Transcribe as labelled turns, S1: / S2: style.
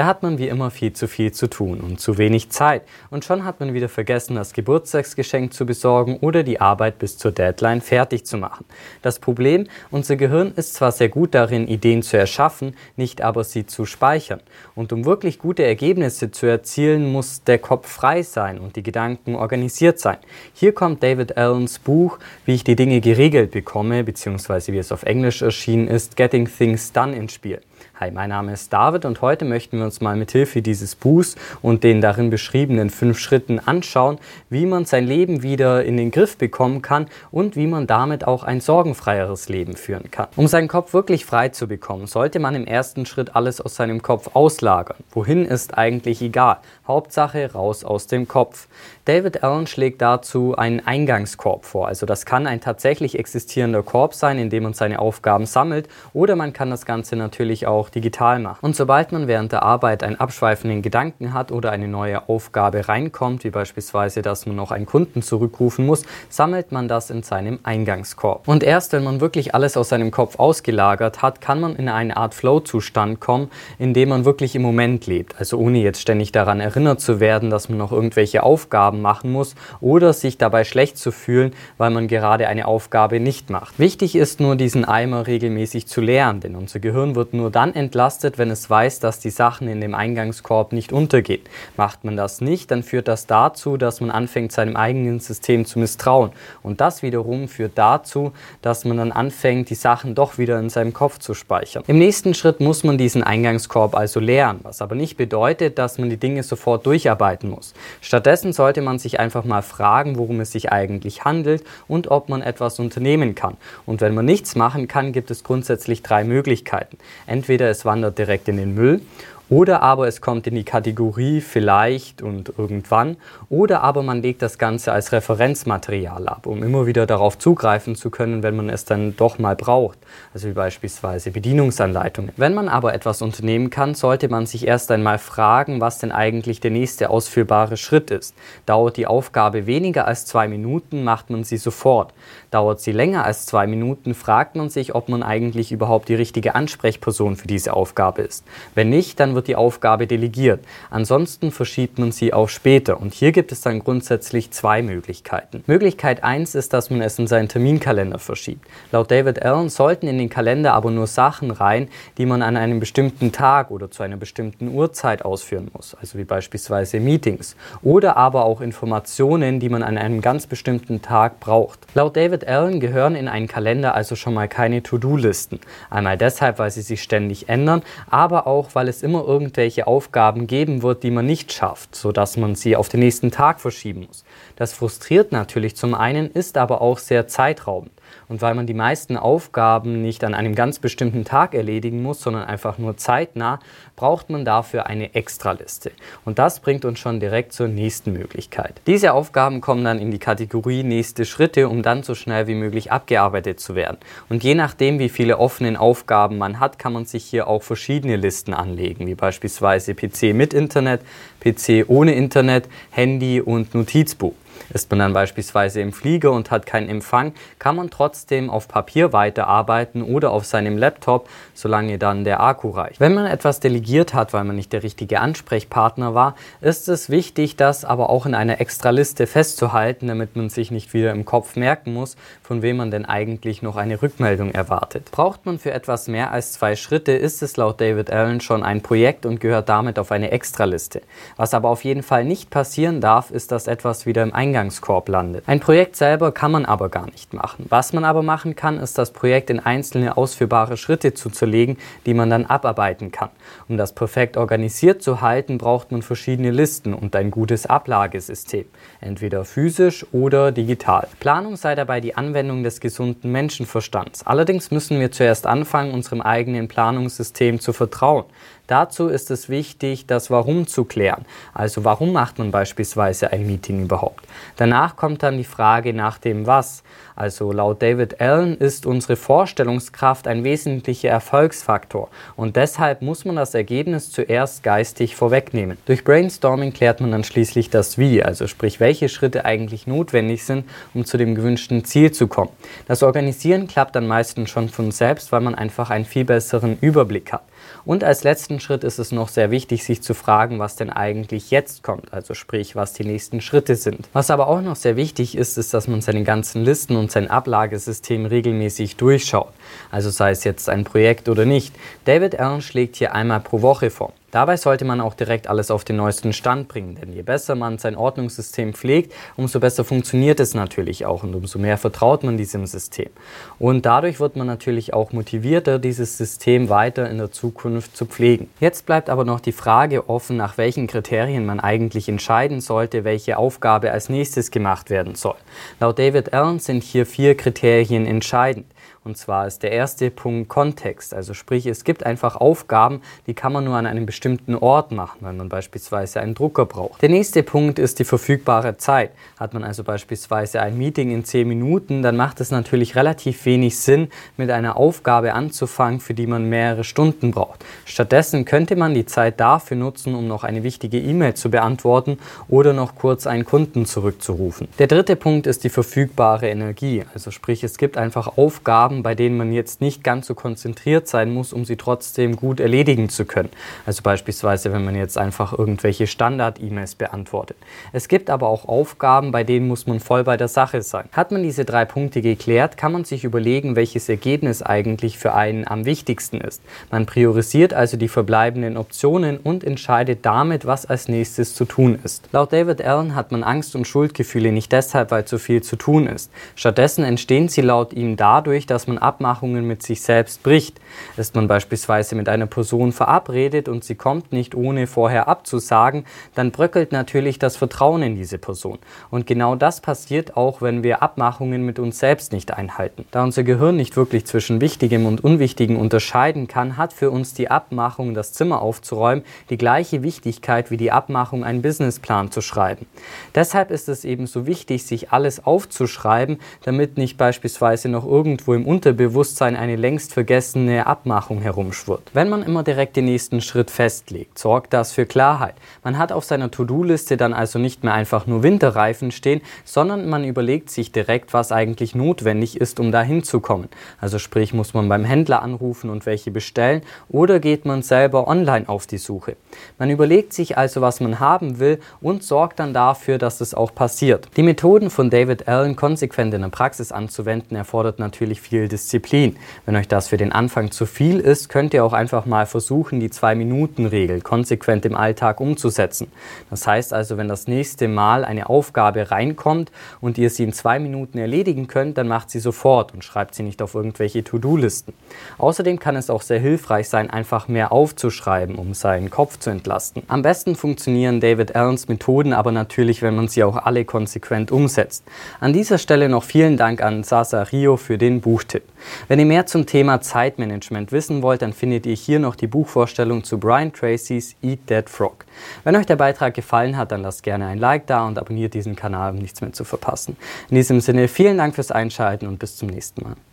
S1: Da hat man wie immer viel zu viel zu tun und zu wenig Zeit. Und schon hat man wieder vergessen, das Geburtstagsgeschenk zu besorgen oder die Arbeit bis zur Deadline fertig zu machen. Das Problem, unser Gehirn ist zwar sehr gut darin, Ideen zu erschaffen, nicht aber sie zu speichern. Und um wirklich gute Ergebnisse zu erzielen, muss der Kopf frei sein und die Gedanken organisiert sein. Hier kommt David Allens Buch, wie ich die Dinge geregelt bekomme, beziehungsweise wie es auf Englisch erschienen ist, Getting Things Done ins Spiel. Hi, mein Name ist David und heute möchten wir uns mal mit Hilfe dieses Buchs und den darin beschriebenen fünf Schritten anschauen, wie man sein Leben wieder in den Griff bekommen kann und wie man damit auch ein sorgenfreieres Leben führen kann. Um seinen Kopf wirklich frei zu bekommen, sollte man im ersten Schritt alles aus seinem Kopf auslagern. Wohin ist eigentlich egal. Hauptsache raus aus dem Kopf. David Allen schlägt dazu einen Eingangskorb vor. Also das kann ein tatsächlich existierender Korb sein, in dem man seine Aufgaben sammelt oder man kann das Ganze natürlich auch digital machen. Und sobald man während der Arbeit einen abschweifenden Gedanken hat oder eine neue Aufgabe reinkommt, wie beispielsweise, dass man noch einen Kunden zurückrufen muss, sammelt man das in seinem Eingangskorb. Und erst wenn man wirklich alles aus seinem Kopf ausgelagert hat, kann man in eine Art Flow-Zustand kommen, in dem man wirklich im Moment lebt. Also ohne jetzt ständig daran erinnert zu werden, dass man noch irgendwelche Aufgaben machen muss oder sich dabei schlecht zu fühlen, weil man gerade eine Aufgabe nicht macht. Wichtig ist nur, diesen Eimer regelmäßig zu leeren, denn unser Gehirn wird nur dann entlastet, wenn es weiß, dass die Sachen in dem Eingangskorb nicht untergehen. Macht man das nicht, dann führt das dazu, dass man anfängt, seinem eigenen System zu misstrauen. Und das wiederum führt dazu, dass man dann anfängt, die Sachen doch wieder in seinem Kopf zu speichern. Im nächsten Schritt muss man diesen Eingangskorb also leeren, was aber nicht bedeutet, dass man die Dinge sofort durcharbeiten muss. Stattdessen sollte man sich einfach mal fragen, worum es sich eigentlich handelt und ob man etwas unternehmen kann. Und wenn man nichts machen kann, gibt es grundsätzlich drei Möglichkeiten. Entweder es wandert direkt in den Müll oder aber es kommt in die Kategorie vielleicht und irgendwann. Oder aber man legt das Ganze als Referenzmaterial ab, um immer wieder darauf zugreifen zu können, wenn man es dann doch mal braucht. Also wie beispielsweise Bedienungsanleitungen. Wenn man aber etwas unternehmen kann, sollte man sich erst einmal fragen, was denn eigentlich der nächste ausführbare Schritt ist. Dauert die Aufgabe weniger als zwei Minuten, macht man sie sofort. Dauert sie länger als zwei Minuten, fragt man sich, ob man eigentlich überhaupt die richtige Ansprechperson für diese Aufgabe ist. Wenn nicht, dann wird wird die Aufgabe delegiert. Ansonsten verschiebt man sie auf später. Und hier gibt es dann grundsätzlich zwei Möglichkeiten. Möglichkeit 1 ist, dass man es in seinen Terminkalender verschiebt. Laut David Allen sollten in den Kalender aber nur Sachen rein, die man an einem bestimmten Tag oder zu einer bestimmten Uhrzeit ausführen muss, also wie beispielsweise Meetings oder aber auch Informationen, die man an einem ganz bestimmten Tag braucht. Laut David Allen gehören in einen Kalender also schon mal keine To-Do-Listen. Einmal deshalb, weil sie sich ständig ändern, aber auch, weil es immer irgendwelche Aufgaben geben wird, die man nicht schafft, sodass man sie auf den nächsten Tag verschieben muss. Das frustriert natürlich zum einen, ist aber auch sehr zeitraubend. Und weil man die meisten Aufgaben nicht an einem ganz bestimmten Tag erledigen muss, sondern einfach nur zeitnah, braucht man dafür eine Extraliste. Und das bringt uns schon direkt zur nächsten Möglichkeit. Diese Aufgaben kommen dann in die Kategorie nächste Schritte, um dann so schnell wie möglich abgearbeitet zu werden. Und je nachdem, wie viele offene Aufgaben man hat, kann man sich hier auch verschiedene Listen anlegen, wie beispielsweise PC mit Internet, PC ohne Internet, Handy und Notizbuch. Ist man dann beispielsweise im Flieger und hat keinen Empfang, kann man trotzdem auf Papier weiterarbeiten oder auf seinem Laptop, solange dann der Akku reicht. Wenn man etwas delegiert hat, weil man nicht der richtige Ansprechpartner war, ist es wichtig, das aber auch in einer Extraliste festzuhalten, damit man sich nicht wieder im Kopf merken muss, von wem man denn eigentlich noch eine Rückmeldung erwartet. Braucht man für etwas mehr als zwei Schritte, ist es laut David Allen schon ein Projekt und gehört damit auf eine Extraliste. Was aber auf jeden Fall nicht passieren darf, ist, dass etwas wieder im Eingangskorb landet. Ein Projekt selber kann man aber gar nicht machen. Was man aber machen kann, ist das Projekt in einzelne ausführbare Schritte zu zerlegen, die man dann abarbeiten kann. Um das perfekt organisiert zu halten, braucht man verschiedene Listen und ein gutes Ablagesystem, entweder physisch oder digital. Planung sei dabei die Anwendung des gesunden Menschenverstands. Allerdings müssen wir zuerst anfangen, unserem eigenen Planungssystem zu vertrauen. Dazu ist es wichtig, das Warum zu klären. Also warum macht man beispielsweise ein Meeting überhaupt? Danach kommt dann die Frage nach dem Was. Also laut David Allen ist unsere Vorstellungskraft ein wesentlicher Erfolgsfaktor und deshalb muss man das Ergebnis zuerst geistig vorwegnehmen. Durch Brainstorming klärt man dann schließlich das Wie, also sprich welche Schritte eigentlich notwendig sind, um zu dem gewünschten Ziel zu kommen. Das Organisieren klappt dann meistens schon von selbst, weil man einfach einen viel besseren Überblick hat. Und als letzten Schritt ist es noch sehr wichtig, sich zu fragen, was denn eigentlich jetzt kommt, also sprich, was die nächsten Schritte sind. Was aber auch noch sehr wichtig ist, ist, dass man seine ganzen Listen und sein Ablagesystem regelmäßig durchschaut. Also sei es jetzt ein Projekt oder nicht. David Allen schlägt hier einmal pro Woche vor. Dabei sollte man auch direkt alles auf den neuesten Stand bringen, denn je besser man sein Ordnungssystem pflegt, umso besser funktioniert es natürlich auch und umso mehr vertraut man diesem System. Und dadurch wird man natürlich auch motivierter, dieses System weiter in der Zukunft zu pflegen. Jetzt bleibt aber noch die Frage offen, nach welchen Kriterien man eigentlich entscheiden sollte, welche Aufgabe als nächstes gemacht werden soll. Laut David Allen sind hier vier Kriterien entscheidend. Und zwar ist der erste Punkt Kontext. Also sprich, es gibt einfach Aufgaben, die kann man nur an einem bestimmten Ort machen, wenn man beispielsweise einen Drucker braucht. Der nächste Punkt ist die verfügbare Zeit. Hat man also beispielsweise ein Meeting in 10 Minuten, dann macht es natürlich relativ wenig Sinn, mit einer Aufgabe anzufangen, für die man mehrere Stunden braucht. Stattdessen könnte man die Zeit dafür nutzen, um noch eine wichtige E-Mail zu beantworten oder noch kurz einen Kunden zurückzurufen. Der dritte Punkt ist die verfügbare Energie. Also sprich, es gibt einfach Aufgaben, Aufgaben, bei denen man jetzt nicht ganz so konzentriert sein muss, um sie trotzdem gut erledigen zu können. Also beispielsweise, wenn man jetzt einfach irgendwelche Standard-E-Mails beantwortet. Es gibt aber auch Aufgaben, bei denen muss man voll bei der Sache sein. Hat man diese drei Punkte geklärt, kann man sich überlegen, welches Ergebnis eigentlich für einen am wichtigsten ist. Man priorisiert also die verbleibenden Optionen und entscheidet damit, was als nächstes zu tun ist. Laut David Allen hat man Angst und Schuldgefühle nicht deshalb, weil zu viel zu tun ist. Stattdessen entstehen sie laut ihm dadurch, dass dass man Abmachungen mit sich selbst bricht. Ist man beispielsweise mit einer Person verabredet und sie kommt nicht ohne vorher abzusagen, dann bröckelt natürlich das Vertrauen in diese Person. Und genau das passiert auch, wenn wir Abmachungen mit uns selbst nicht einhalten. Da unser Gehirn nicht wirklich zwischen Wichtigem und Unwichtigem unterscheiden kann, hat für uns die Abmachung, das Zimmer aufzuräumen, die gleiche Wichtigkeit wie die Abmachung, einen Businessplan zu schreiben. Deshalb ist es eben so wichtig, sich alles aufzuschreiben, damit nicht beispielsweise noch irgendwo im Unterbewusstsein eine längst vergessene Abmachung herumschwirrt. Wenn man immer direkt den nächsten Schritt festlegt, sorgt das für Klarheit. Man hat auf seiner To-Do-Liste dann also nicht mehr einfach nur Winterreifen stehen, sondern man überlegt sich direkt, was eigentlich notwendig ist, um dahin zu kommen. Also sprich, muss man beim Händler anrufen und welche bestellen oder geht man selber online auf die Suche. Man überlegt sich also, was man haben will und sorgt dann dafür, dass es auch passiert. Die Methoden von David Allen konsequent in der Praxis anzuwenden erfordert natürlich viel viel Disziplin. Wenn euch das für den Anfang zu viel ist, könnt ihr auch einfach mal versuchen, die Zwei-Minuten-Regel konsequent im Alltag umzusetzen. Das heißt also, wenn das nächste Mal eine Aufgabe reinkommt und ihr sie in zwei Minuten erledigen könnt, dann macht sie sofort und schreibt sie nicht auf irgendwelche To-Do-Listen. Außerdem kann es auch sehr hilfreich sein, einfach mehr aufzuschreiben, um seinen Kopf zu entlasten. Am besten funktionieren David Allens Methoden aber natürlich, wenn man sie auch alle konsequent umsetzt. An dieser Stelle noch vielen Dank an Sasa Rio für den Buchtipp. Buchtipp. Wenn ihr mehr zum Thema Zeitmanagement wissen wollt, dann findet ihr hier noch die Buchvorstellung zu Brian Tracy's Eat That Frog. Wenn euch der Beitrag gefallen hat, dann lasst gerne ein Like da und abonniert diesen Kanal, um nichts mehr zu verpassen. In diesem Sinne vielen Dank fürs Einschalten und bis zum nächsten Mal.